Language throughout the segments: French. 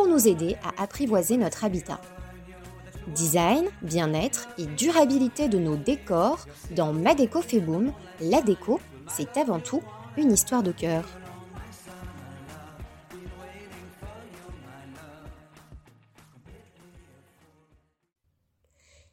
pour nous aider à apprivoiser notre habitat. Design, bien-être et durabilité de nos décors dans Ma Déco fait boom, la déco, c'est avant tout une histoire de cœur.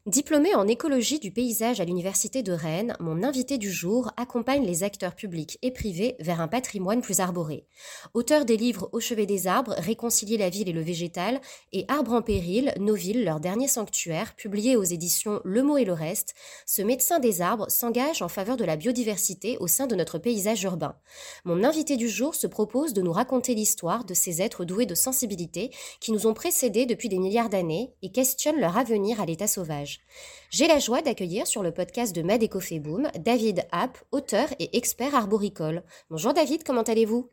Diplômé en écologie du paysage à l'Université de Rennes, mon invité du jour accompagne les acteurs publics et privés vers un patrimoine plus arboré. Auteur des livres Au chevet des arbres, Réconcilier la ville et le végétal et Arbres en péril, Nos villes, leur dernier sanctuaire, publié aux éditions Le mot et le reste, ce médecin des arbres s'engage en faveur de la biodiversité au sein de notre paysage urbain. Mon invité du jour se propose de nous raconter l'histoire de ces êtres doués de sensibilité qui nous ont précédés depuis des milliards d'années et questionnent leur avenir à l'état sauvage. J'ai la joie d'accueillir sur le podcast de Madeco Boom David App, auteur et expert arboricole. Bonjour David, comment allez-vous?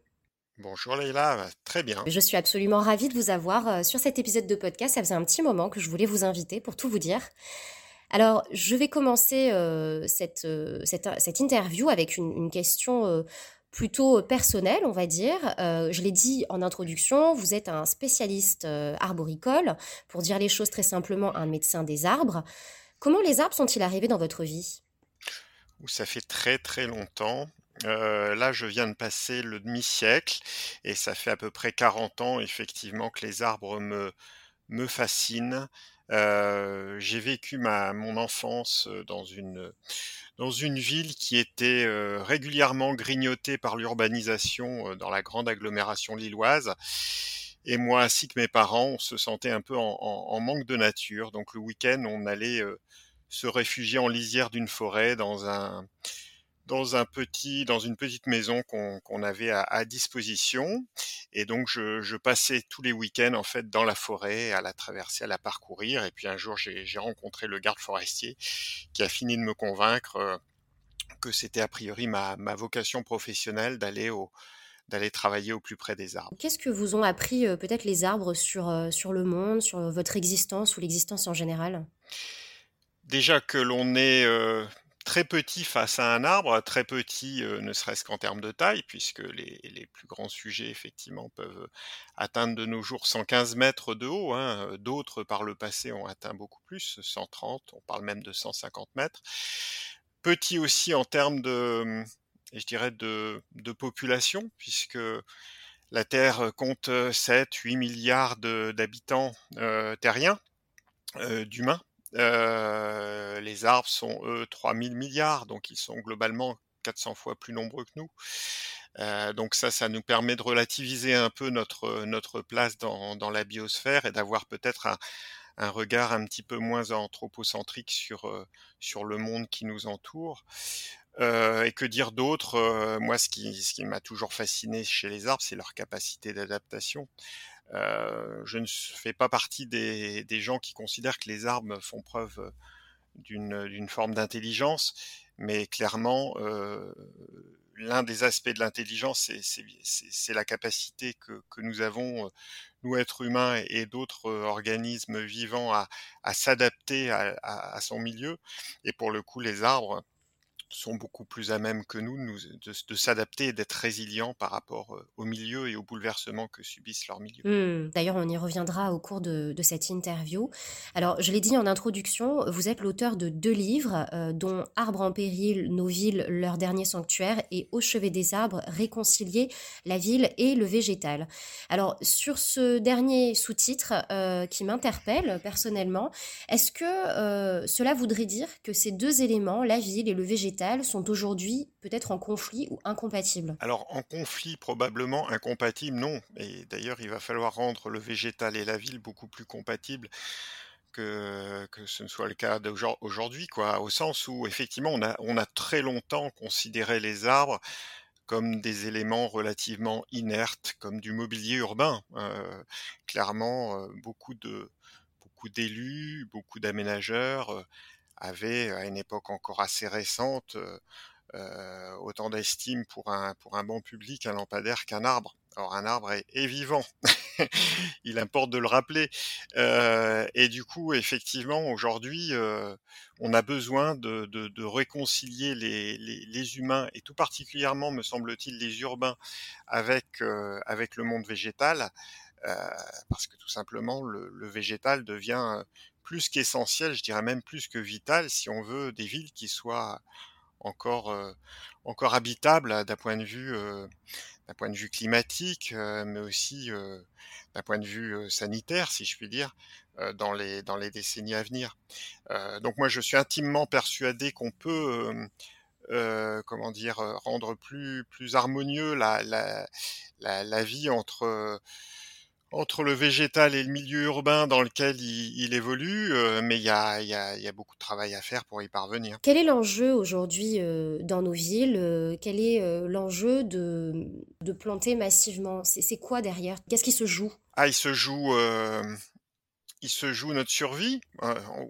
Bonjour Leïla, très bien. Je suis absolument ravie de vous avoir euh, sur cet épisode de podcast. Ça faisait un petit moment que je voulais vous inviter pour tout vous dire. Alors, je vais commencer euh, cette, euh, cette, cette, interview avec une, une question plutôt personnel, on va dire. Euh, je l'ai dit en introduction, vous êtes un spécialiste euh, arboricole, pour dire les choses très simplement, un médecin des arbres. Comment les arbres sont-ils arrivés dans votre vie? Ça fait très très longtemps. Euh, là, je viens de passer le demi-siècle et ça fait à peu près 40 ans effectivement que les arbres me, me fascinent. J'ai vécu ma, mon enfance dans une, dans une ville qui était régulièrement grignotée par l'urbanisation dans la grande agglomération lilloise. Et moi, ainsi que mes parents, on se sentait un peu en, en manque de nature. Donc le week-end, on allait se réfugier en lisière d'une forêt dans un dans un petit, dans une petite maison qu'on avait à, disposition. Et donc, je, passais tous les week-ends en fait dans la forêt, à la traverser, à la parcourir. Et puis un jour, j'ai rencontré le garde forestier qui a fini de me convaincre euh, que c'était a priori ma, vocation professionnelle d'aller au d'aller travailler au plus près des arbres. Qu'est-ce que vous ont appris euh, peut-être les arbres sur, euh, sur le monde, sur votre existence ou l'existence en général? Déjà que l'on est très petit face à un arbre, très petit ne serait-ce qu'en termes de taille, puisque les, plus grands sujets, effectivement, peuvent atteindre de nos jours 115 mètres de haut. Hein. D'autres, par le passé, ont atteint beaucoup plus, 130, on parle même de 150 mètres. Petit aussi en termes de, mmh, population, puisque la Terre compte 7-8 milliards d'habitants terriens, d'humains les arbres sont, eux, 3000 milliards, donc ils sont globalement 400 fois plus nombreux que nous. Donc ça, ça nous permet de relativiser un peu notre, notre place dans, dans la biosphère et d'avoir peut-être un, regard un petit peu moins anthropocentrique sur, sur le monde qui nous entoure. Et que dire d'autre Moi, ce qui, ce qui m'a toujours fasciné chez les arbres, c'est leur capacité d'adaptation. Euh, je ne fais pas partie des, gens qui considèrent que les arbres font preuve d'une forme d'intelligence, mais clairement, euh, l'un des aspects de l'intelligence, c'est la capacité que, nous avons, nous êtres humains et, d'autres organismes vivants, à, s'adapter à, son milieu. Et pour le coup, les arbres, sont beaucoup plus à même que nous, de, s'adapter et d'être résilients par rapport au milieu et aux bouleversements que subissent leurs milieux. Mmh. D'ailleurs, on y reviendra au cours de, cette interview. Alors, je l'ai dit en introduction, vous êtes l'auteur de deux livres, dont Arbres en péril, Nos villes, leur dernier sanctuaire, et Au chevet des arbres, Réconcilier la ville et le végétal. Alors, sur ce dernier sous-titre qui m'interpelle personnellement, est-ce que cela voudrait dire que ces deux éléments, la ville et le végétal, sont aujourd'hui peut-être en conflit ou incompatibles Alors en conflit probablement, incompatible non. Et d'ailleurs il va falloir rendre le végétal et la ville beaucoup plus compatibles que, ce ne soit le cas aujourd'hui, quoi, au sens où effectivement on a, on a très longtemps considéré les arbres comme des éléments relativement inertes, comme du mobilier urbain. Euh, clairement, euh, beaucoup de beaucoup d'élus, beaucoup d'aménageurs avaient, à une époque encore assez récente, autant d'estime pour un, pour bon public, un lampadaire qu'un arbre. Alors un arbre est, vivant, il importe de le rappeler. et du coup, effectivement, aujourd'hui, on a besoin de, de, réconcilier les, les, humains, et tout particulièrement, me semble-t-il, les urbains, avec, le monde végétal, parce que tout simplement, le, le végétal devient plus qu'essentiel, je dirais même plus que vital, si on veut des villes qui soient encore, encore habitables d'un point de vue d'un point de vue climatique, mais aussi d'un point de vue sanitaire, si je puis dire, dans les dans les décennies à venir. donc moi, je suis intimement persuadé qu'on peut comment dire rendre plus plus harmonieux la, la, la vie entre entre le végétal et le milieu urbain dans lequel il, évolue, euh, mais il y a, beaucoup de travail à faire pour y parvenir. Quel est l'enjeu aujourd'hui euh, dans nos villes euh, Quel est l'enjeu de, de, planter massivement? C'est quoi derrière? Qu'est-ce qui se joue? Ah, il se joue il se joue notre survie,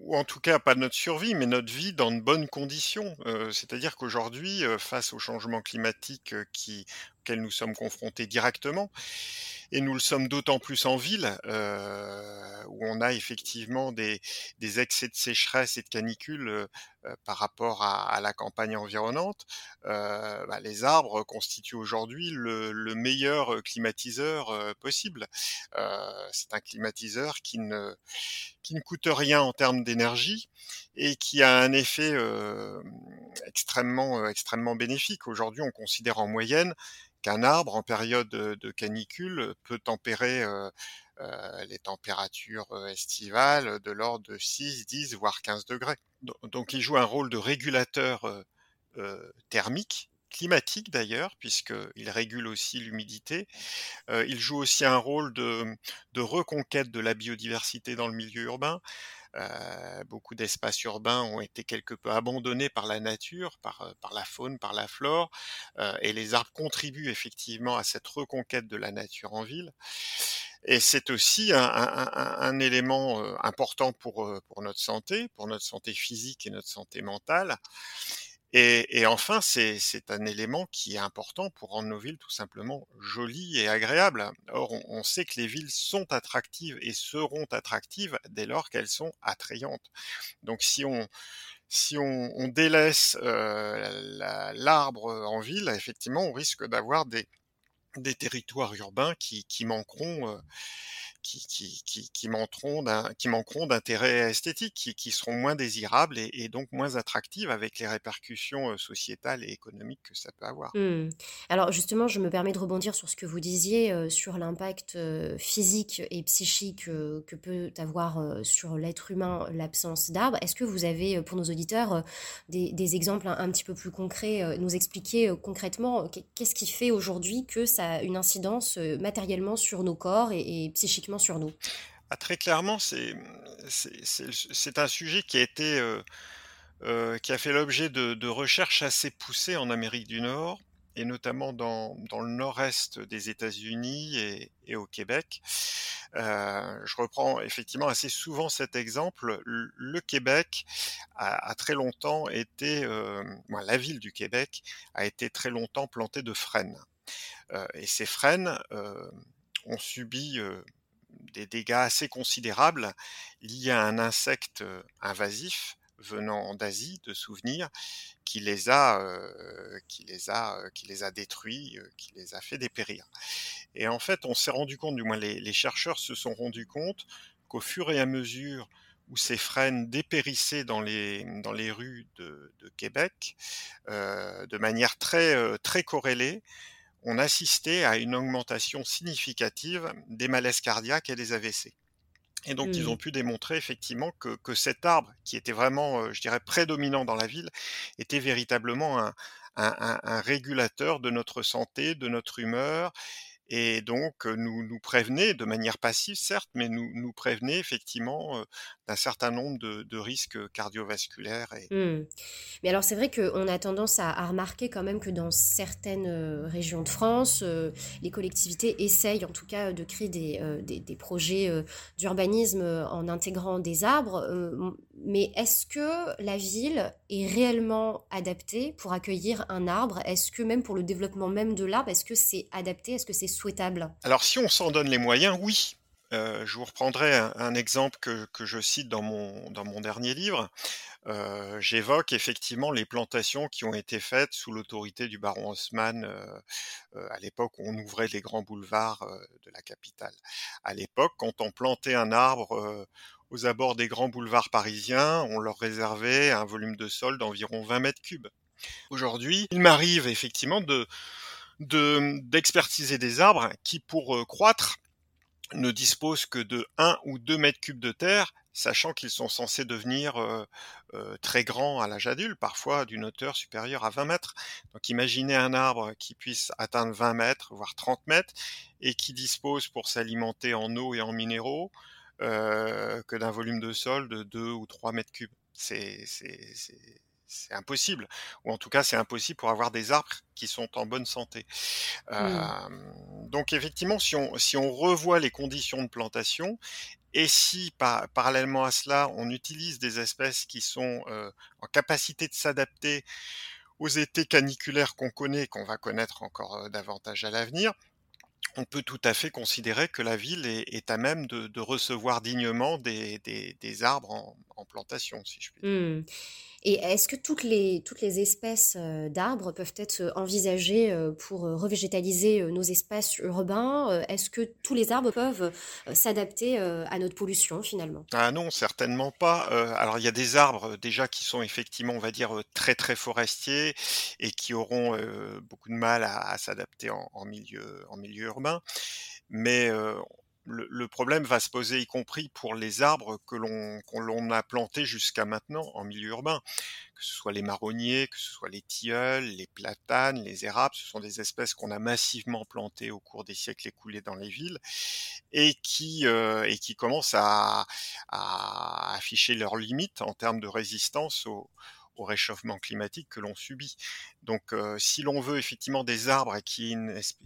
ou en tout cas pas notre survie, mais notre vie dans de bonnes conditions. C'est-à-dire qu'aujourd'hui, face au changement climatique qui, auquel nous sommes confrontés directement, et nous le sommes d'autant plus en ville, euh, où on a effectivement des, des, excès de sécheresse et de canicule euh, par rapport à, la campagne environnante. Euh, bah, les arbres constituent aujourd'hui le, le, meilleur climatiseur euh, possible. Euh, c'est un climatiseur qui ne, qui ne coûte rien en termes d'énergie et qui a un effet extrêmement, extrêmement bénéfique. Aujourd'hui, on considère en moyenne qu'un arbre en période de canicule peut tempérer les températures estivales de l'ordre de 6, 10, voire 15 degrés. Donc il joue un rôle de régulateur thermique, climatique d'ailleurs, puisqu'il régule aussi l'humidité. il joue aussi un rôle de, de reconquête de la biodiversité dans le milieu urbain. Euh, beaucoup d'espaces urbains ont été quelque peu abandonnés par la nature, par, euh, par la faune, par la flore, euh, et les arbres contribuent effectivement à cette reconquête de la nature en ville. Et c'est aussi un, un, un, élément important pour, pour notre santé, pour notre santé physique et notre santé mentale. Et, enfin, c'est un élément qui est important pour rendre nos villes tout simplement jolies et agréables. Or, on, sait que les villes sont attractives et seront attractives dès lors qu'elles sont attrayantes. Donc, si on délaisse euh, l'arbre en ville, effectivement, on risque d'avoir des, territoires urbains qui, qui manqueront euh, qui, manqueront d'intérêt esthétique, qui, seront moins désirables et, donc moins attractives avec les répercussions sociétales et économiques que ça peut avoir. Mmh. Alors justement, je me permets de rebondir sur ce que vous disiez sur l'impact physique et psychique que peut avoir sur l'être humain l'absence d'arbres. Est-ce que vous avez pour nos auditeurs des, exemples un, petit peu plus concrets, nous expliquer concrètement qu'est-ce qui fait aujourd'hui que ça a une incidence matériellement sur nos corps et psychiquement sur nous ah, Très clairement, c'est un sujet qui a été... Euh, euh, qui a fait l'objet de, recherches assez poussées en Amérique du Nord, et notamment dans, le nord-est des États-Unis et, au Québec. Euh, je reprends effectivement assez souvent cet exemple. Le, Québec a, très longtemps été, la ville du Québec a été très longtemps plantée de frênes. et ces frênes ont subi des dégâts assez considérables liés à un insecte invasif venant d'Asie, de souvenirs, qui les a, qui les a, détruits, qui les a fait dépérir. Et en fait, on s'est rendu compte, du moins les, chercheurs se sont rendus compte qu'au fur et à mesure où ces frênes dépérissaient dans les, dans les rues de, Québec, de manière très, très corrélée, on assistait à une augmentation significative des malaises cardiaques et des AVC. Et donc, ils ont mmh. pu démontrer effectivement que, cet arbre, qui était vraiment, euh, je dirais, prédominant dans la ville, était véritablement un, régulateur de notre santé, de notre humeur, et donc nous nous prévenait de manière passive certes, mais nous nous prévenait effectivement, d'un certain nombre de risques, cardiovasculaires Mmh. Mais alors c'est vrai qu'on a tendance à remarquer quand même que dans certaines, régions de France, les collectivités essayent en tout cas de créer des, des des projets, d'urbanisme, en intégrant des arbres, mais est-ce que la ville est réellement adaptée pour accueillir un arbre? Est-ce que même pour le développement même de l'arbre, est-ce que c'est adapté? Est-ce que c'est Alors si on s'en donne les moyens, oui. Heu, je vous reprendrai un exemple que je cite dans mon dernier livre. Heu, j'évoque effectivement les plantations qui ont été faites sous l'autorité du baron Haussmann, heu, à l'époque où on ouvrait les grands boulevards, de la capitale. À l'époque, quand on plantait un arbre, aux abords des grands boulevards parisiens, on leur réservait un volume de sol d'environ 20 mètres cubes. Aujourd'hui, il m'arrive effectivement de de, d'expertiser des arbres qui pour, heu, croître ne disposent que de 1 ou 2 mètres cubes de terre, sachant qu'ils sont censés devenir, heu heu, très grands à l'âge adulte, parfois d'une hauteur supérieure à 20 mètres. Donc imaginez un arbre qui puisse atteindre 20 mètres, voire 30 mètres et qui dispose pour s'alimenter en eau et en minéraux, que d'un volume de sol de 2 ou 3 mètres cubes. C'est c'est impossible ou en tout cas, c'est impossible pour avoir des arbres qui sont en bonne santé. Mmh. Donc effectivement, si on si on revoit les conditions de plantation et si pa parallèlement à cela, on utilise des espèces qui sont, en capacité de s'adapter aux étés caniculaires qu'on connaît et qu'on va connaître encore, davantage à l'avenir, on peut tout à fait considérer que la ville est est à même de de recevoir dignement des des des arbres en en plantation, si je puis dire. Mmh. Et est-ce que toutes les toutes les espèces, heu, d'arbres peuvent être, heu, envisagées, heu, pour, revégétaliser, nos espaces urbains? Est-ce que tous les arbres peuvent, s'adapter, à notre pollution finalement? Ah non, certainement pas. Alors il y a des arbres, déjà qui sont effectivement, on va dire, très, très forestiers et qui auront, beaucoup de mal à s'adapter en milieu en milieu urbain. Mais, le problème va se poser y compris pour les arbres que l'on a plantés jusqu'à maintenant en milieu urbain. Que ce soit les marronniers, que ce soit les tilleuls, les platanes, les érables, ce sont des espèces qu'on a massivement plantées au cours des siècles écoulés dans les villes et qui, qui commencent à à afficher leurs limites en termes de résistance au au réchauffement climatique que l'on subit. Donc, heu, si l'on veut effectivement des arbres qui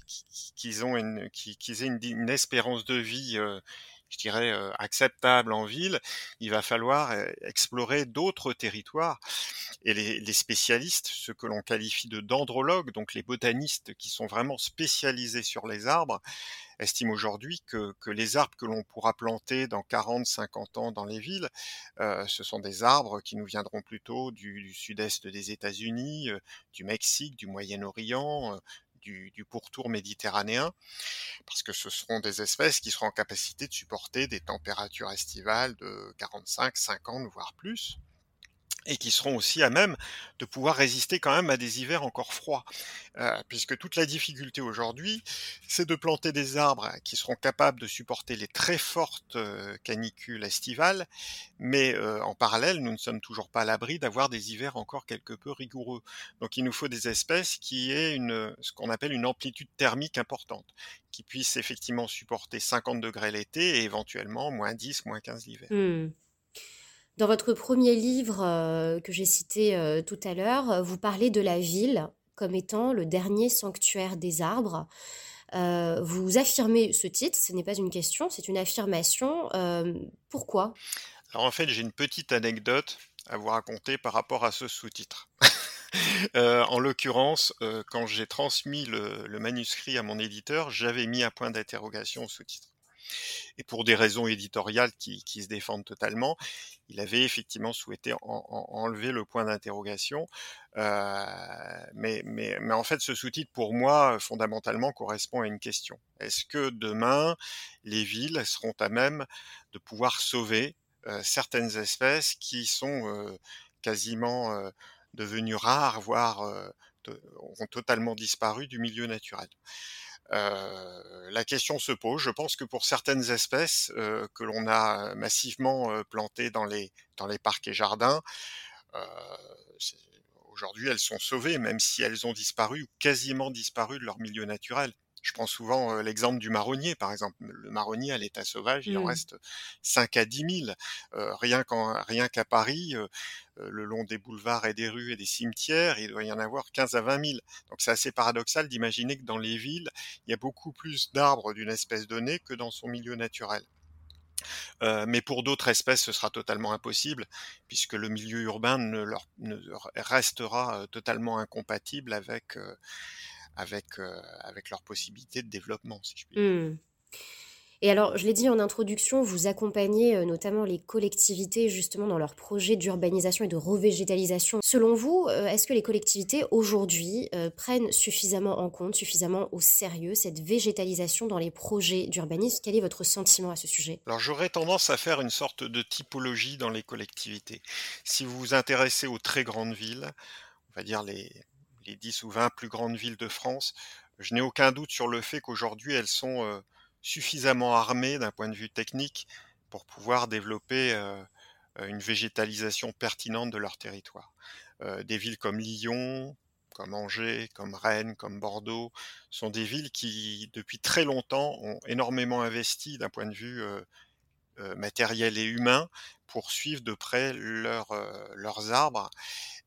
qui qui ont une qui qu'ils aient une une espérance de vie, heu, je dirais, acceptable en ville, il va falloir, explorer d'autres territoires. Et les les spécialistes, ceux que l'on qualifie de dendrologues, donc les botanistes qui sont vraiment spécialisés sur les arbres, estiment aujourd'hui que que les arbres que l'on pourra planter dans 40-50 ans dans les villes, heu, ce sont des arbres qui nous viendront plutôt du du sud-est des États-Unis, du Mexique, du Moyen-Orient, heu, du pourtour méditerranéen. Parce que ce seront des espèces qui seront en capacité de supporter des températures estivales de 45-50 voire plus et qui seront aussi à même de pouvoir résister quand même à des hivers encore froids. Heu, puisque toute la difficulté aujourd'hui, c'est de planter des arbres qui seront capables de supporter les très fortes, heu, canicules estivales, mais, heu, en parallèle, nous ne sommes toujours pas à l'abri d'avoir des hivers encore quelque peu rigoureux. Donc il nous faut des espèces qui aient une, ce qu'on appelle une amplitude thermique importante, qui puissent effectivement supporter 50° l'été et éventuellement -10, -15 l'hiver. Mmh. Dans votre premier livre, heu, que j'ai cité, heu, tout à l'heure, heu, vous parlez de la ville comme étant le dernier sanctuaire des arbres. Vous affirmez ce titre, ce n'est pas une question, c'est une affirmation, pourquoi? Alors en fait, j'ai une petite anecdote à vous raconter par rapport à ce sous-titre. En l'occurrence, quand j'ai transmis le le manuscrit à mon éditeur, j'avais mis un point d'interrogation au sous-titre et pour des raisons éditoriales qui se défendent totalement, il avait effectivement souhaité en en enlever le point d'interrogation. Heu, mais en fait, ce sous-titre pour moi, fondamentalement, correspond à une question. Est-ce que demain, les villes seront à même de pouvoir sauver, heu, certaines espèces qui sont, heu, quasiment, devenues rares, voire, ont totalement disparu du milieu naturel? Heu, la question se pose. Je pense que pour certaines espèces, heu, que l'on a massivement, heu, plantées dans les dans les parcs et jardins, aujourd'hui elles sont sauvées, même si elles ont disparu ou quasiment disparu de leur milieu naturel. Je prends souvent l'exemple du marronnier, par exemple. Le marronnier à l'état sauvage, il en Mmh. reste 5 à 10 000. Euh, rien qu'à Paris, euh, le long des boulevards et des rues et des cimetières, il doit y en avoir 15 à 20 000. Donc c'est assez paradoxal d'imaginer que dans les villes, il y a beaucoup plus d'arbres d'une espèce donnée que dans son milieu naturel. Euh, mais pour d'autres espèces, ce sera totalement impossible, puisque le milieu urbain ne, leur, ne restera totalement incompatible avec, euh, avec, euh, avec leur possibilité de développement, si je puis dire. Mmh. Et alors, je l'ai dit en introduction, vous accompagnez euh, notamment les collectivités justement dans leurs projets d'urbanisation et de revégétalisation. Selon vous, euh, est-ce que les collectivités aujourd'hui euh, prennent suffisamment en compte, suffisamment au sérieux cette végétalisation dans les projets d'urbanisme? Quel est votre sentiment à ce sujet? Alors j'aurais tendance à faire une sorte de typologie dans les collectivités. Si vous vous intéressez aux très grandes villes, on va dire les, les 10 ou 20 plus grandes villes de France, je n'ai aucun doute sur le fait qu'aujourd'hui elles sont euh, suffisamment armées d'un point de vue technique pour pouvoir développer euh, une végétalisation pertinente de leur territoire. Euh, des villes comme Lyon, comme Angers, comme Rennes, comme Bordeaux, sont des villes qui, depuis très longtemps, ont énormément investi d'un point de vue matériel et humain pour suivre de près leur, leurs arbres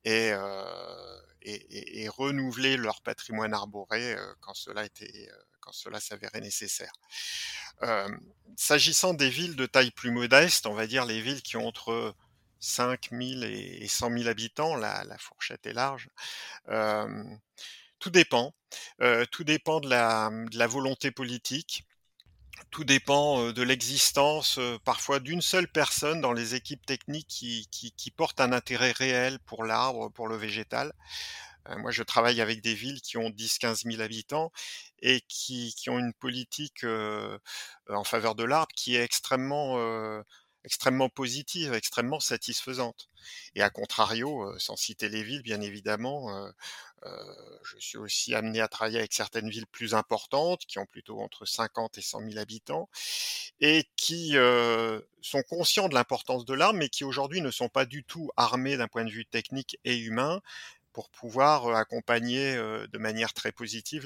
et, euh, et, et, et, renouveler leur patrimoine arboré euh, quand cela était euh, quand cela s'avérait nécessaire. Euh, S'agissant des villes de taille plus modeste, on va dire les villes qui ont entre 5 000 et 100 000 habitants, la, la fourchette est large. Euh, tout dépend. Euh, tout dépend de la, de la volonté politique. Tout dépend de l'existence parfois d'une seule personne dans les équipes techniques qui, qui, portent un intérêt réel pour l'arbre, pour le végétal. Euh, moi, je travaille avec des villes qui ont 10-15 000 habitants et qui, ont une politique euh, en faveur de l'arbre qui est extrêmement, euh, extrêmement positive, extrêmement satisfaisante. Et à contrario, euh, sans citer les villes, bien évidemment, euh, euh, je suis aussi amené à travailler avec certaines villes plus importantes, qui ont plutôt entre 50 et 100 000 habitants, et qui euh, sont conscients de l'importance de l'arbre, mais qui aujourd'hui ne sont pas du tout armés d'un point de vue technique et humain pour pouvoir accompagner de manière très positive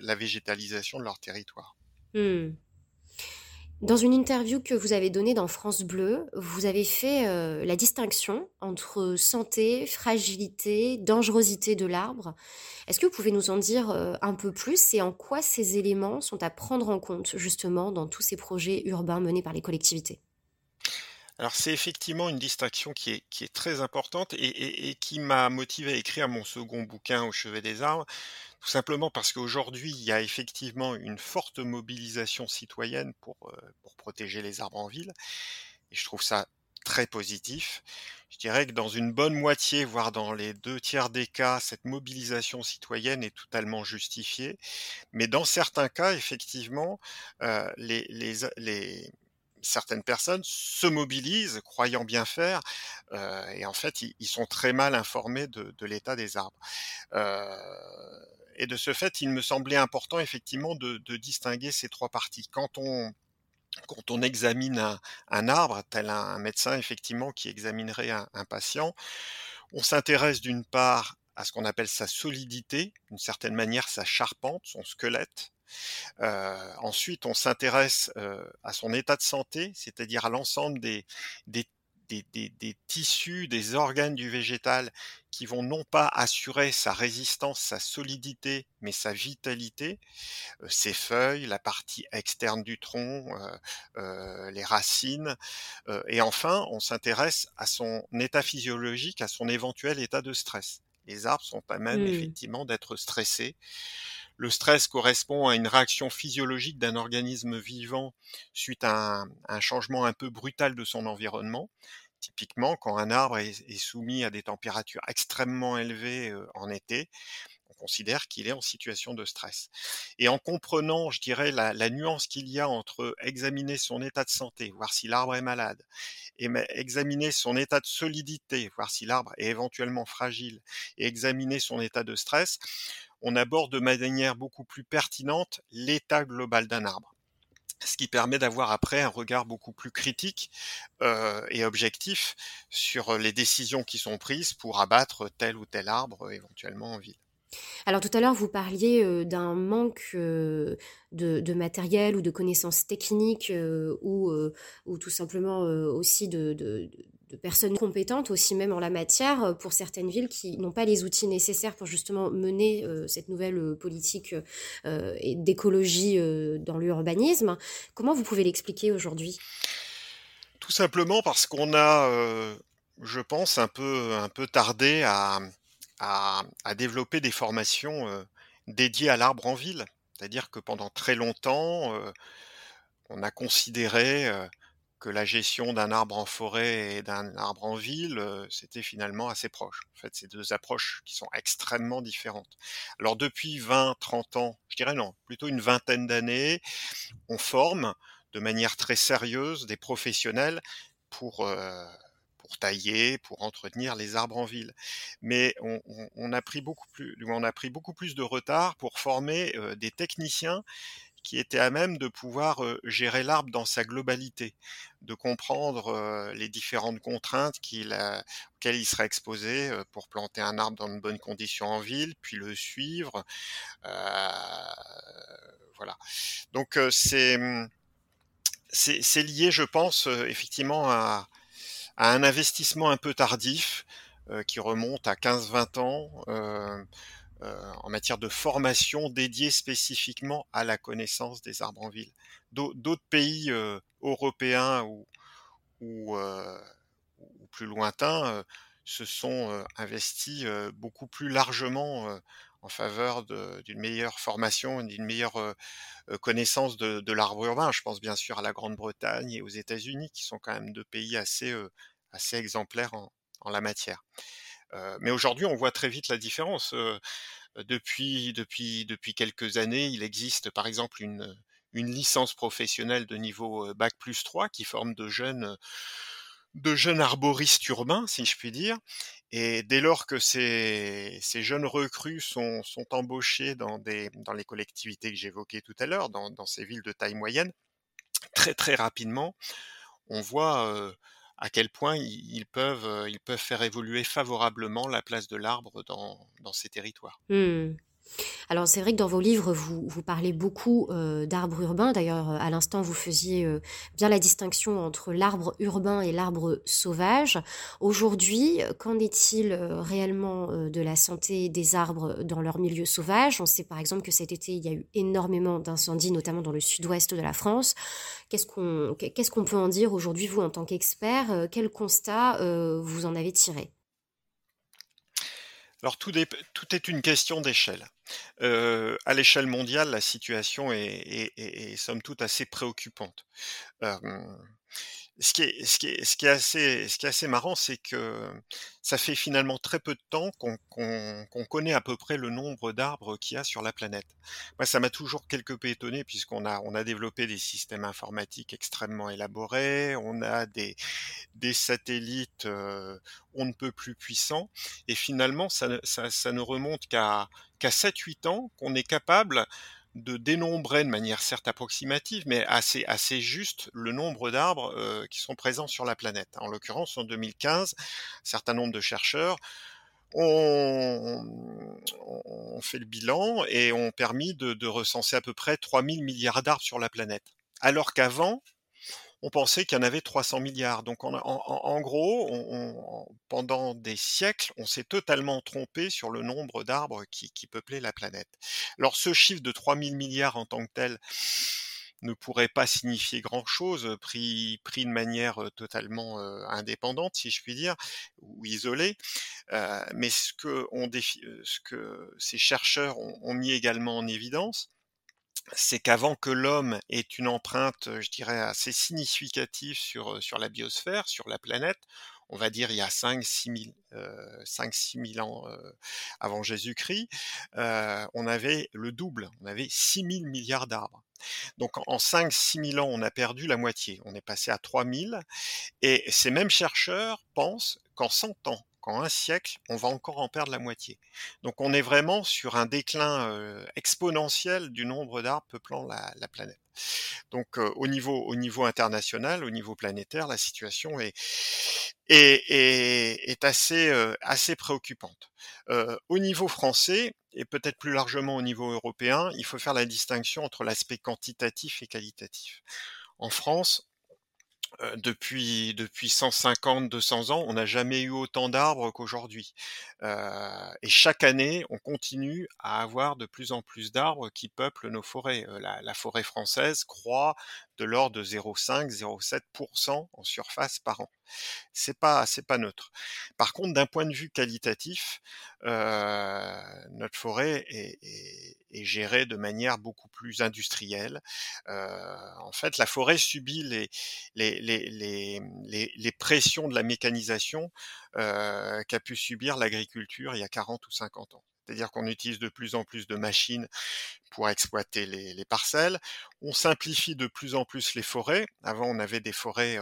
la végétalisation de leur territoire. Mmh. Dans une interview que vous avez donnée dans France Bleu, vous avez fait euh, la distinction entre santé, fragilité, dangerosité de l'arbre. Est-ce que vous pouvez nous en dire euh, un peu plus et en quoi ces éléments sont à prendre en compte justement dans tous ces projets urbains menés par les collectivités? Alors c'est effectivement une distinction qui est, qui est très importante et, et, qui m'a motivé à écrire mon second bouquin au chevet des arbres, tout simplement parce qu'aujourd'hui il y a effectivement une forte mobilisation citoyenne pour, euh, pour protéger les arbres en ville et je trouve ça très positif. Je dirais que dans une bonne moitié, voire dans les deux tiers des cas, cette mobilisation citoyenne est totalement justifiée. Mais dans certains cas, effectivement, euh, les, les, certaines personnes se mobilisent, croyant bien faire, euh, et en fait, ils, sont très mal informés de, l'état des arbres. Euh, et de ce fait, il me semblait important, effectivement, de, distinguer ces trois parties. Quand on examine un, arbre, tel un, médecin effectivement qui examinerait un patient, on s'intéresse d'une part à ce qu'on appelle sa solidité, d'une certaine manière sa charpente, son squelette. Euh, ensuite, on s'intéresse euh, à son état de santé, c'est-à-dire à, à l'ensemble des, des des, des, des, tissus, des organes du végétal qui vont non pas assurer sa résistance, sa solidité, mais sa vitalité, euh, ses feuilles, la partie externe du tronc, les racines, et enfin on s'intéresse à son état physiologique, à son éventuel état de stress. Les arbres sont à même mmh. effectivement d'être stressés. Le stress correspond à une réaction physiologique d'un organisme vivant suite à un, changement un peu brutal de son environnement. Typiquement, quand un arbre est, est soumis à des températures extrêmement élevées euh, en été, on considère qu'il est en situation de stress. Et en comprenant, je dirais, la, la nuance qu'il y a entre examiner son état de santé, voir si l'arbre est malade, et examiner son état de solidité, voir si l'arbre est éventuellement fragile, et examiner son état de stress, on aborde de manière beaucoup plus pertinente l'état global d'un arbre ce qui permet d'avoir après un regard beaucoup plus critique euh, et objectif sur les décisions qui sont prises pour abattre tel ou tel arbre éventuellement en ville. Alors tout à l'heure, vous parliez d'un manque de, matériel ou de connaissances techniques ou, ou, tout simplement aussi de, personnes compétentes aussi même en la matière pour certaines villes qui n'ont pas les outils nécessaires pour justement mener cette nouvelle politique d'écologie dans l'urbanisme. Comment vous pouvez l'expliquer aujourd'hui? Tout simplement parce qu'on a, je pense, un peu, un peu tardé à à, développer des formations dédiées à l'arbre en ville. C'est-à-dire que pendant très longtemps, on a considéré que la gestion d'un arbre en forêt et d'un arbre en ville, c'était finalement assez proche. En fait, c'est deux approches qui sont extrêmement différentes. Alors depuis 20, 30 ans, je dirais non, plutôt une vingtaine d'années, on forme de manière très sérieuse des professionnels pour pour tailler, pour entretenir les arbres en ville. Mais on, a pris beaucoup plus, on a pris beaucoup plus de retard pour former des techniciens qui étaient à même de pouvoir gérer l'arbre dans sa globalité, de comprendre les différentes contraintes auxquelles il serait exposé pour planter un arbre dans de bonnes conditions en ville, puis le suivre. voilà. Donc c'est c'est lié, je pense, effectivement à, un investissement un peu tardif qui remonte à 15-20 ans euh, en matière de formation dédiée spécifiquement à la connaissance des arbres en ville. D'autres pays européens ou, ou, ou, plus lointains se sont investis beaucoup plus largement en faveur d'une meilleure formation, d'une meilleure connaissance de, l'arbre urbain. Je pense bien sûr à la Grande-Bretagne et aux États-Unis, qui sont quand même deux pays assez, assez exemplaires en, la matière. Mais aujourd'hui, on voit très vite la différence. depuis, depuis, depuis quelques années, il existe par exemple une, une licence professionnelle de niveau Bac plus 3 qui forme de jeunes de jeunes arboristes urbains, si je puis dire. Et dès lors que ces, ces jeunes recrues sont, sont embauchés dans, des, dans les collectivités que j'évoquais tout à l'heure, dans, dans, ces villes de taille moyenne, très très rapidement, on voit à quel point ils, peuvent, ils peuvent faire évoluer favorablement la place de l'arbre dans, dans ces territoires. Mmh. Alors c'est vrai que dans vos livres, vous, parlez beaucoup euh, d'arbres urbains. D'ailleurs, à l'instant, vous faisiez euh, bien la distinction entre l'arbre urbain et l'arbre sauvage. Aujourd'hui, qu'en est-il euh, réellement de la santé des arbres dans leur milieu sauvage? On sait par exemple que cet été, il y a eu énormément d'incendies, notamment dans le sud-ouest de la France. Qu'est-ce qu'on qu'est-ce qu'on peut en dire aujourd'hui, vous, en tant qu'expert? Quel constat vous en avez tiré? Alors tout, est une question d'échelle. Euh, à l'échelle mondiale, la situation est, somme toute assez préoccupante ce qui est, assez, marrant, c'est que ça fait finalement très peu de temps qu'on connaît à peu près le nombre d'arbres qu'il y a sur la planète. Moi, ça m'a toujours quelque peu étonné puisqu'on a, développé des systèmes informatiques extrêmement élaborés, on a des, satellites euh, on ne peut plus puissants, et finalement, ça, ne remonte qu'à qu'à 7-8 ans qu'on est capable de dénombrer de manière certes approximative, mais assez, assez juste, le nombre d'arbres euh, qui sont présents sur la planète. En l'occurrence, en 2015, un certain nombre de chercheurs ont, fait le bilan et ont permis de, recenser à peu près 3000 milliards d'arbres sur la planète. Alors qu'avant, on pensait qu'il y en avait 300 milliards. Donc en, gros, pendant des siècles, on s'est totalement trompé sur le nombre d'arbres qui, peuplaient la planète. Alors ce chiffre de 3000 milliards en tant que tel ne pourrait pas signifier grand-chose, pris, pris de manière totalement indépendante, si je puis dire, ou isolée. mais ce que ces chercheurs ont mis également en évidence, c'est qu'avant que l'homme ait une empreinte, je dirais, assez significative sur, sur la biosphère, sur la planète, on va dire il y a 5-6 000, ans avant Jésus-Christ, on avait le double, on avait 6 000 milliards d'arbres. Donc en 5-6 000 ans, on a perdu la moitié, on est passé à 3 000, et ces mêmes chercheurs pensent qu'en 100 ans, qu'en un siècle, on va encore en perdre la moitié. Donc on est vraiment sur un déclin exponentiel du nombre d'arbres peuplant la, planète. Donc au, niveau, au niveau international, au niveau planétaire, la situation est, assez, assez préoccupante. au niveau français, et peut-être plus largement au niveau européen, il faut faire la distinction entre l'aspect quantitatif et qualitatif. En France, depuis depuis 150-200 ans, on n'a jamais eu autant d'arbres qu'aujourd'hui. et chaque année, on continue à avoir de plus en plus d'arbres qui peuplent nos forêts. la, forêt française croît de l'ordre de 0,5-0,7% en surface par an. C'est pas c'est pas neutre. Par contre, d'un point de vue qualitatif, notre forêt est, gérée de manière beaucoup plus industrielle. en fait, la forêt subit les les, les, les, les pressions de la mécanisation qu'a pu subir l'agriculture il y a 40 ou 50 ans. C'est-à-dire qu'on utilise de plus en plus de machines pour exploiter les, parcelles. On simplifie de plus en plus les forêts. Avant, on avait des forêts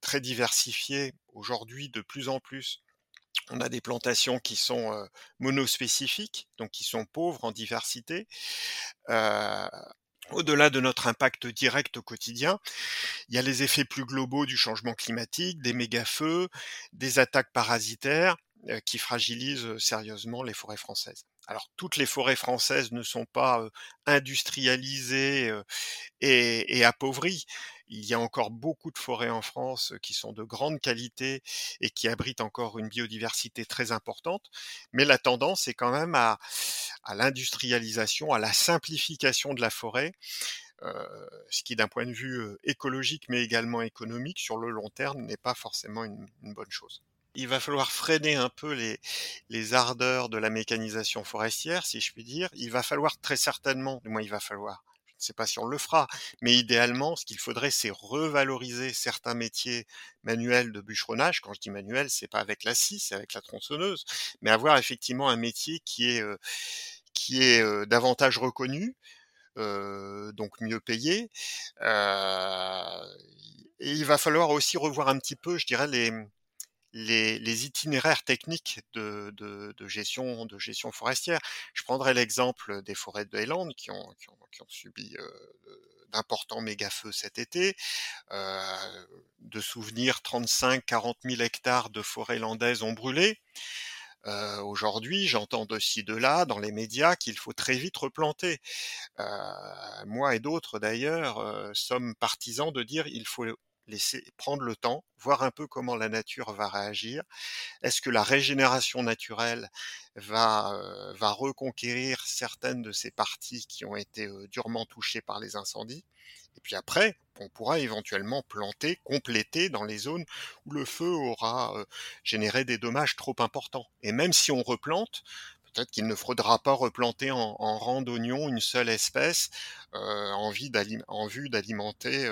très diversifiées. Aujourd'hui, de plus en plus, on a des plantations qui sont monospécifiques, donc qui sont pauvres en diversité. au-delà de notre impact direct au quotidien, il y a les effets plus globaux du changement climatique, des méga-feux, des attaques parasitaires, qui fragilisent sérieusement les forêts françaises. Alors toutes les forêts françaises ne sont pas industrialisées et, appauvries. Il y a encore beaucoup de forêts en France qui sont de grande qualité et qui abritent encore une biodiversité très importante. Mais la tendance est quand même à, l'industrialisation, à la simplification de la forêt. ce qui d'un point de vue écologique mais également économique sur le long terme n'est pas forcément une bonne chose il va falloir freiner un peu les, les ardeurs de la mécanisation forestière, si je puis dire. Il va falloir très certainement, du moins il va falloir, je ne sais pas si on le fera, mais idéalement, ce qu'il faudrait, c'est revaloriser certains métiers manuels de bûcheronnage. Quand je dis manuel, c'est pas avec la scie, c'est avec la tronçonneuse, mais avoir effectivement un métier qui est, euh, qui est euh, davantage reconnu, euh, donc mieux payé. et il va falloir aussi revoir un petit peu, je dirais, les, les, itinéraires techniques de, gestion, de gestion forestière. Je prendrai l'exemple des forêts de Highland qui ont, subi euh, d'importants méga-feux cet été. Euh, de souvenir, 35-40 000 hectares de forêts landaises ont brûlé. Euh, aujourd'hui, j'entends de ci, de là, dans les médias, qu'il faut très vite replanter. moi et d'autres, d'ailleurs, sommes partisans de dire il faut prendre le temps, voir un peu comment la nature va réagir. Est-ce que la régénération naturelle va, euh, reconquérir certaines de ces parties qui ont été euh, durement touchées par les incendies? Et puis après, on pourra éventuellement planter, compléter dans les zones où le feu aura euh, généré des dommages trop importants. Et même si on replante, peut-être qu'il ne faudra pas replanter en, rang d'oignon une seule espèce en, vue d'alimenter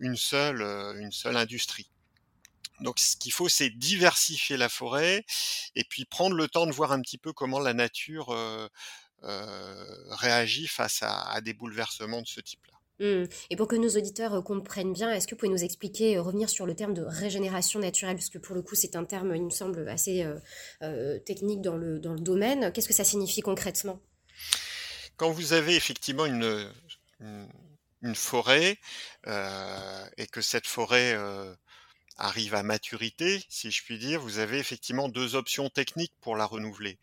une seule, euh, une seule industrie. Donc ce qu'il faut, c'est diversifier la forêt et puis prendre le temps de voir un petit peu comment la nature euh, réagit face à, des bouleversements de ce type-là. Mmh. Et pour que nos auditeurs comprennent bien, est-ce que vous pouvez nous expliquer, revenir sur le terme de régénération naturelle, parce que pour le coup c'est un terme, il me semble, assez technique dans le, dans le domaine. Qu'est-ce que ça signifie concrètement? Quand vous avez effectivement une une forêt euh, et que cette forêt euh, arrive à maturité, si je puis dire, vous avez effectivement deux options techniques pour la renouveler.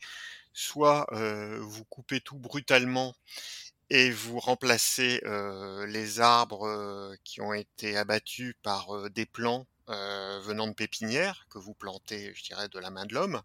Soit euh, vous coupez tout brutalement et vous remplacez les arbres qui ont été abattus par des plants venant de pépinières que vous plantez, je dirais, de la main de l'homme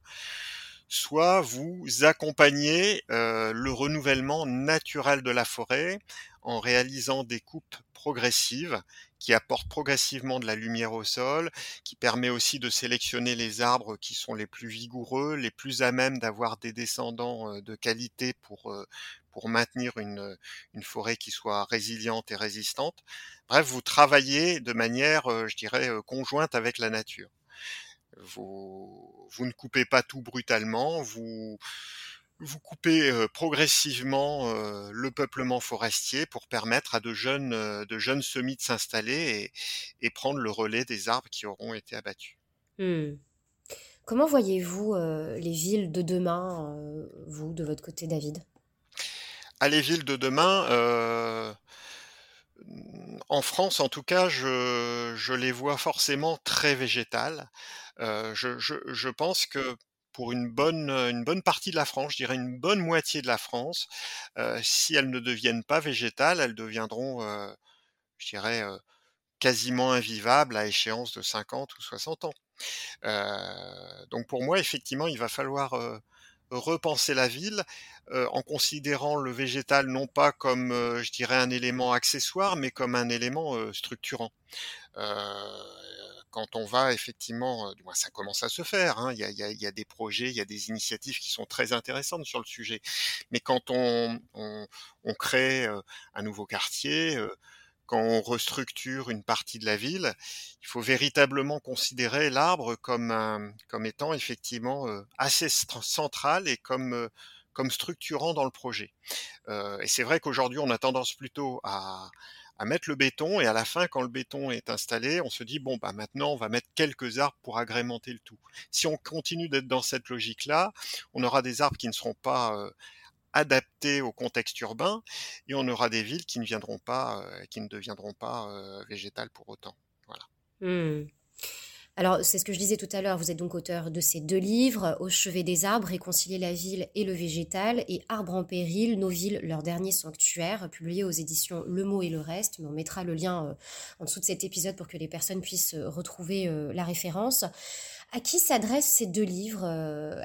soit vous accompagnez le renouvellement naturel de la forêt en réalisant des coupes progressives qui apportent progressivement de la lumière au sol, qui permet aussi de sélectionner les arbres qui sont les plus vigoureux, les plus à même d'avoir des descendants de qualité pour, pour maintenir une, une forêt qui soit résiliente et résistante. Bref, vous travaillez de manière, je dirais, conjointe avec la nature. Vous, vous ne coupez pas tout brutalement, vous, vous coupez progressivement le peuplement forestier pour permettre à de jeunes, de jeunes semis de s'installer et, prendre le relais des arbres qui auront été abattus. Mmh. Comment voyez-vous, les villes de demain, vous, de votre côté, David? Ah, les villes de demain, en France, en tout cas, je je les vois forcément très végétales. Je je je pense que pour une bonne, heu, une bonne partie de la France, je dirais une bonne moitié de la France, heu, si elles ne deviennent pas végétales, elles deviendront, heu, je dirais, quasiment invivables à échéance de 50 ou 60 ans. Donc pour moi, effectivement, il va falloir, repenser la ville, en considérant le végétal non pas comme, je dirais un élément accessoire, mais comme un élément, structurant. Quand on va effectivement, heu, du moins ça commence à se faire, hein, il y a des projets, il y a des initiatives qui sont très intéressantes sur le sujet. Mais quand on crée, heu, un nouveau quartier, heu, quand on restructure une partie de la ville, il faut véritablement considérer l'arbre comme étant effectivement, assez central et comme, structurant dans le projet. Et c'est vrai qu'aujourd'hui, on a tendance plutôt à à mettre le béton et à la fin, quand le béton est installé, on se dit: «Bon, bah, maintenant, on va mettre quelques arbres pour agrémenter le tout». Si on continue d'être dans cette logique-là, on aura des arbres qui ne seront pas, adaptés au contexte urbain et on aura des villes qui ne viendront pas, qui ne deviendront pas, végétales pour autant. Voilà. Mmh. Alors, c'est ce que je disais tout à l'heure, vous êtes donc auteur de ces 2 livres, Au chevet des arbres, réconcilier la ville et le végétal et Arbres en péril, nos villes, leur dernier sanctuaire, publié aux éditions Le Mot et le Reste. Mais on mettra le lien, heu, en dessous de cet épisode pour que les personnes puissent, heu, retrouver, heu, la référence. À qui s'adressent ces 2 livres?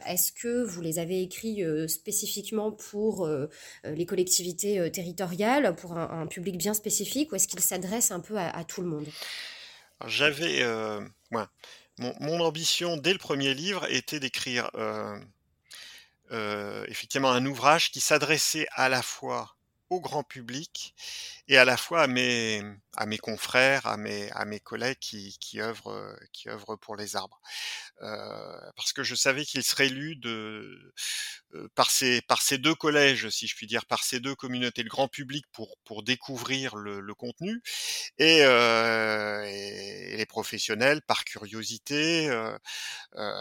Est-ce que vous les avez écrits, spécifiquement pour, les collectivités, territoriales, pour un public bien spécifique ou est-ce qu'ils s'adressent un peu à tout le monde? J'avais, ouais, mon ambition dès le premier livre était d'écrire, heu heu, effectivement un ouvrage qui s'adressait à la fois au grand public et à la fois à mes à mes confrères, à mes à mes collègues qui qui œuvrent, qui œuvrent pour les arbres. Heu, parce que je savais qu'il serait lu de heu, par ces par ces 2 collèges, si je puis dire, par ces 2 communautés, le grand public pour pour découvrir le le contenu et heu et les professionnels par curiosité, heu heu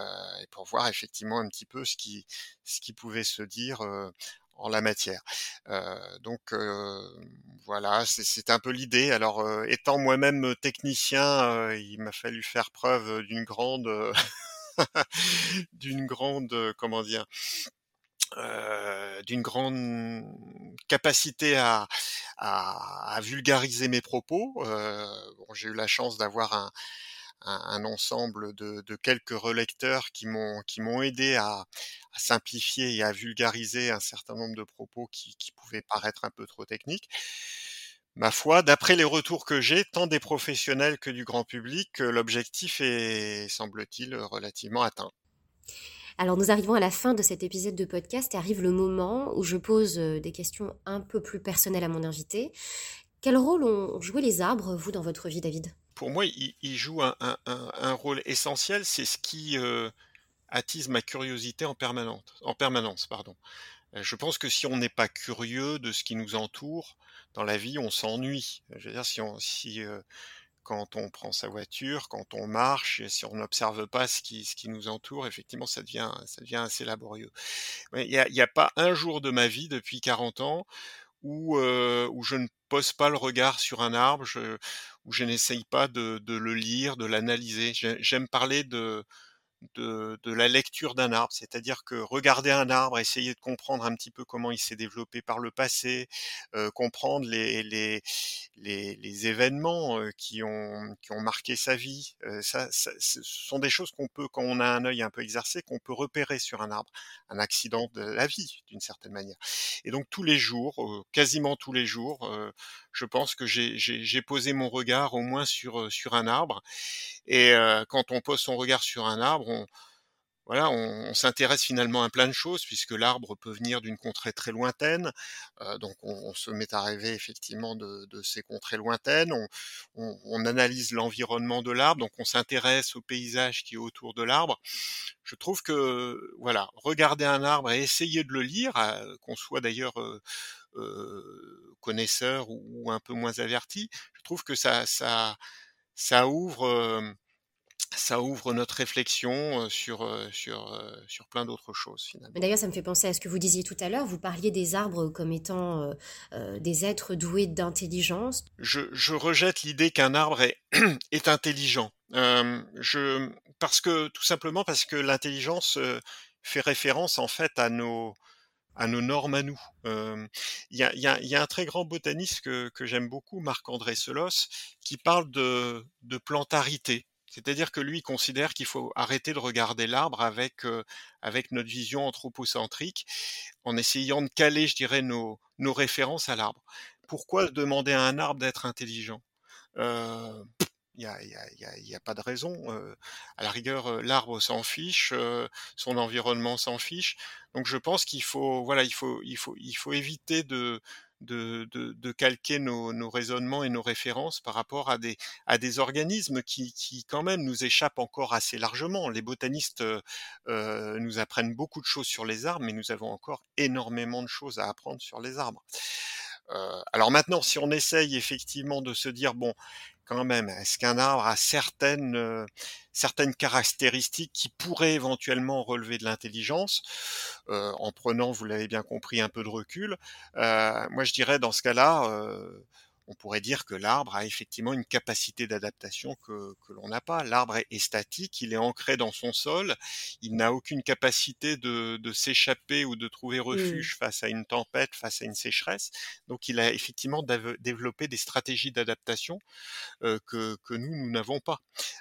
et pour voir effectivement un petit peu ce qui ce qui pouvait se dire, heu, en la matière. Heu, donc heu, voilà, c'est un peu l'idée. Alors, heu, étant moi-même, technicien, il m'a fallu faire preuve, d'une grande, d'une grande, comment dire? D'une grande capacité à à vulgariser mes propos. J'ai eu la chance d'avoir un un ensemble de quelques relecteurs qui m'ont qui m'ont aidé à simplifier et à vulgariser un certain nombre de propos qui qui pouvaient paraître un peu trop techniques. Ma foi, d'après les retours que j'ai, tant des professionnels que du grand public, l'objectif est, semble-t-il, relativement atteint. Alors nous arrivons à la fin de cet épisode de podcast et arrive le moment où je pose, heu, des questions un peu plus personnelles à mon invité. Quel rôle ont joué les arbres, vous, dans votre vie, David? Pour moi, ils jouent un rôle essentiel, c'est ce qui, heu, attise ma curiosité en permanente en permanence, pardon. Heu, je pense que si on n'est pas curieux de ce qui nous entoure dans la vie, on s'ennuie. Je veux dire si quand on prend sa voiture, quand on marche si on n'observe pas ce qui nous entoure, effectivement, ça devient assez laborieux. Il y a il y a pas un jour de ma vie depuis 40 ans où, heu, où je ne pose pas le regard sur un arbre, où je n'essaye pas de de le lire, de l'analyser. J'ai j'aime parler de de de la lecture d'un arbre, c'est-à-dire que regarder un arbre, essayer de comprendre un petit peu comment il s'est développé par le passé, heu, comprendre les les les les événements, heu, qui ont qui ont marqué sa vie, heu, ça ça ce sont des choses qu'on peut quand on a un œil un peu exercé, qu'on peut repérer sur un arbre. Un accident de la vie, d'une certaine manière et donc tous les jours, heu, quasiment tous les jours, heu, je pense que j'ai posé mon regard au moins sur, heu, sur un arbre et heu, quand on pose son regard sur un arbre, on voilà, on s'intéresse finalement à plein de choses puisque l'arbre peut venir d'une contrée très lointaine, heu, donc on se met à rêver effectivement de de ces contrées lointaines. On on analyse l'environnement de l'arbre, donc on s'intéresse au paysage qui est autour de l'arbre. Je trouve que, voilà, regarder un arbre et essayer de le lire, heu, qu'on soit d'ailleurs, heu heu, connaisseur ou un peu moins averti, je trouve que ça ça ça ouvre, hem ça ouvre notre réflexion, sur, plein d'autres choses finalement. D'ailleurs, ça me fait penser à ce que vous disiez tout à l'heure. Vous parliez des arbres comme étant, des êtres doués d'intelligence. Je je rejette l'idée qu'un arbre est est intelligent. Je parce que tout simplement parce que l'intelligence, fait référence en fait à nos à nos normes à nous. Il y a y a y a un très grand botaniste que que j'aime beaucoup, Marc-André Selosse, qui parle de de plantarité. C'est-à-dire que lui considère qu'il faut arrêter de regarder l'arbre avec, heu, avec notre vision anthropocentrique, en essayant de caler, je dirais, nos nos références à l'arbre. Pourquoi demander à un arbre d'être intelligent? Heu, il y a pas de raison, heu, à la rigueur, l'arbre s'en fiche, son environnement s'en fiche. Donc je pense qu'il faut voilà, il faut éviter de calquer nos raisonnements et nos références par rapport à des organismes qui quand même nous échappent encore assez largement. Les botanistes, nous apprennent beaucoup de choses sur les arbres, mais nous avons encore énormément de choses à apprendre sur les arbres. Alors maintenant, si on essaye effectivement de se dire: «Bon, quand même, est-ce qu'un arbre a certaines, heu, certaines caractéristiques qui pourraient éventuellement relever de l'intelligence?» heu, en prenant, vous l'avez bien compris, un peu de recul. Heu, moi je dirais dans ce cas-là, on pourrait dire que l'arbre a effectivement une capacité d'adaptation que que l'on n'a pas. L'arbre est est statique, il est ancré dans son sol, il n'a aucune capacité de de s'échapper ou de trouver Mmh. refuge face à une tempête, face à une sécheresse. Donc il a effectivement développé des stratégies d'adaptation, heu, que que nous, nous n'avons pas.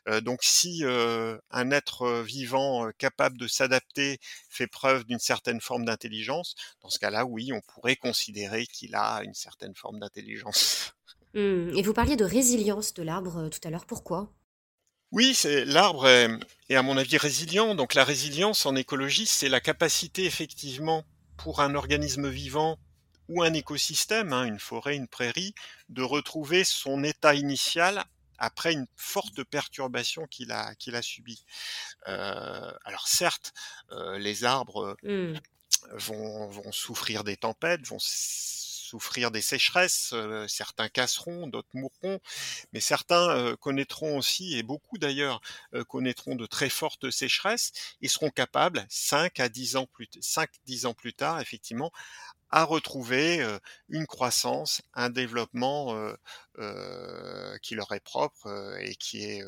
Heu, donc si, heu, un être, vivant, capable de s'adapter fait preuve d'une certaine forme d'intelligence, dans ce cas-là, oui, on pourrait considérer qu'il a une certaine forme d'intelligence. Mmh et vous parliez de résilience de l'arbre, heu, tout à l'heure, pourquoi? Oui, l'arbre est, est à mon avis résilient. Donc la résilience en écologie, c'est la capacité effectivement pour un organisme vivant ou un écosystème, hein, une forêt, une prairie, de retrouver son état initial après une forte perturbation qu'il a qu'il a subie. Heu, alors certes, heu, les arbres, Mmh. vont vont souffrir des tempêtes, vont souffrir des sécheresses, certains casseront, d'autres mourront, mais certains, connaîtront aussi et beaucoup d'ailleurs, connaîtront de très fortes sécheresses et seront capables 5 à 10 ans plus t 5-10 ans plus tard effectivement à retrouver, une croissance, un développement, heu heu, qui leur est propre, et qui est,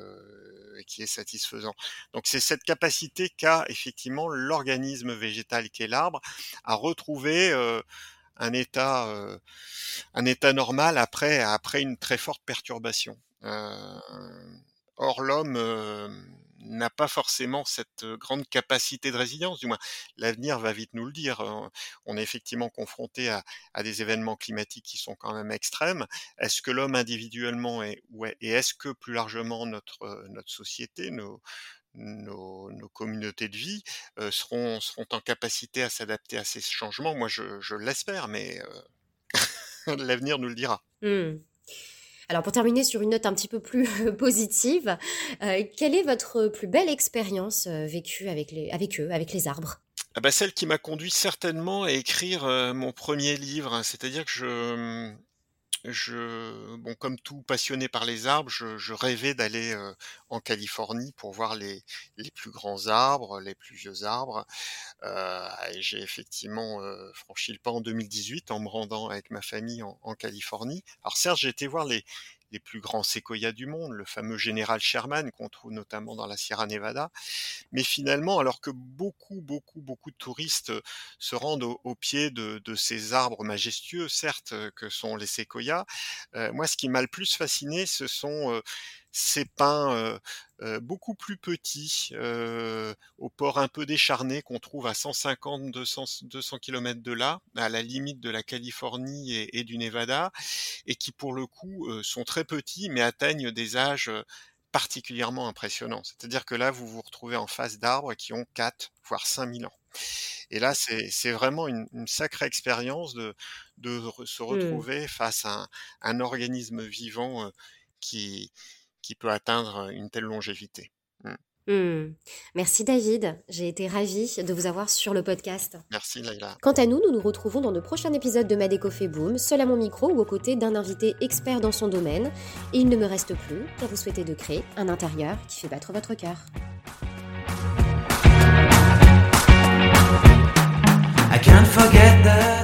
et qui est satisfaisant. Donc c'est cette capacité qu'a effectivement l'organisme végétal qu'est l'arbre à retrouver, un état, heu, un état normal après après une très forte perturbation. Heu, or l'homme, hem, n'a pas forcément cette, heu, grande capacité de résilience, du moins l'avenir va vite nous le dire, on est effectivement confronté à des événements climatiques qui sont quand même extrêmes. Est-ce que l'homme individuellement est et est-ce que plus largement notre, notre société, nos nos nos communautés de vie, heu, seront seront en capacité à s'adapter à ces changements? Moi je je l'espère, mais heu, l'avenir nous le dira. Mmh. Alors pour terminer sur une note un petit peu plus positive, heu, quelle est votre plus belle expérience, vécue avec les avec eux, avec les arbres? Ah bah, celle qui m'a conduit certainement à écrire, mon premier livre, c'est-à-dire que je, je bon, comme tout passionné par les arbres, je je rêvais d'aller, heu, en Californie pour voir les les plus grands arbres, les plus vieux arbres, et j'ai effectivement, heu, franchi le pas en 2018 en me rendant avec ma famille en en Californie. Alors certes, j'ai été voir les les plus grands séquoias du monde, le fameux général Sherman qu'on trouve notamment dans la Sierra Nevada, mais finalement, alors que beaucoup, beaucoup, beaucoup de touristes, heu, se rendent au pied de ces arbres majestueux, certes, heu, que sont les séquoias, heu, moi, ce qui m'a le plus fasciné, ce sont, ces pins, beaucoup plus petits, au port un peu décharné qu'on trouve à 150-200 s 200 kilomètres de là, à la limite de la Californie et et du Nevada et qui, pour le coup, sont très petits mais atteignent des âges, particulièrement impressionnants. C'est-à-dire que là, vous vous retrouvez en face d'arbres qui ont 4 voire 5000 ans et là, c'est vraiment une une sacrée expérience de de se Mmh. retrouver face à un un organisme vivant, qui qui peut atteindre, une telle longévité. Mmh. Hmm. Merci David, j'ai été ravie de vous avoir sur le podcast. Merci Laila. Quant à nous, nous nous retrouvons dans de prochains épisodes de Madeco fait boom, seul à mon micro ou aux côtés d'un invité expert dans son domaine. Et il ne me reste plus qu'à vous souhaiter de créer un intérieur qui fait battre votre cœur. I can't forget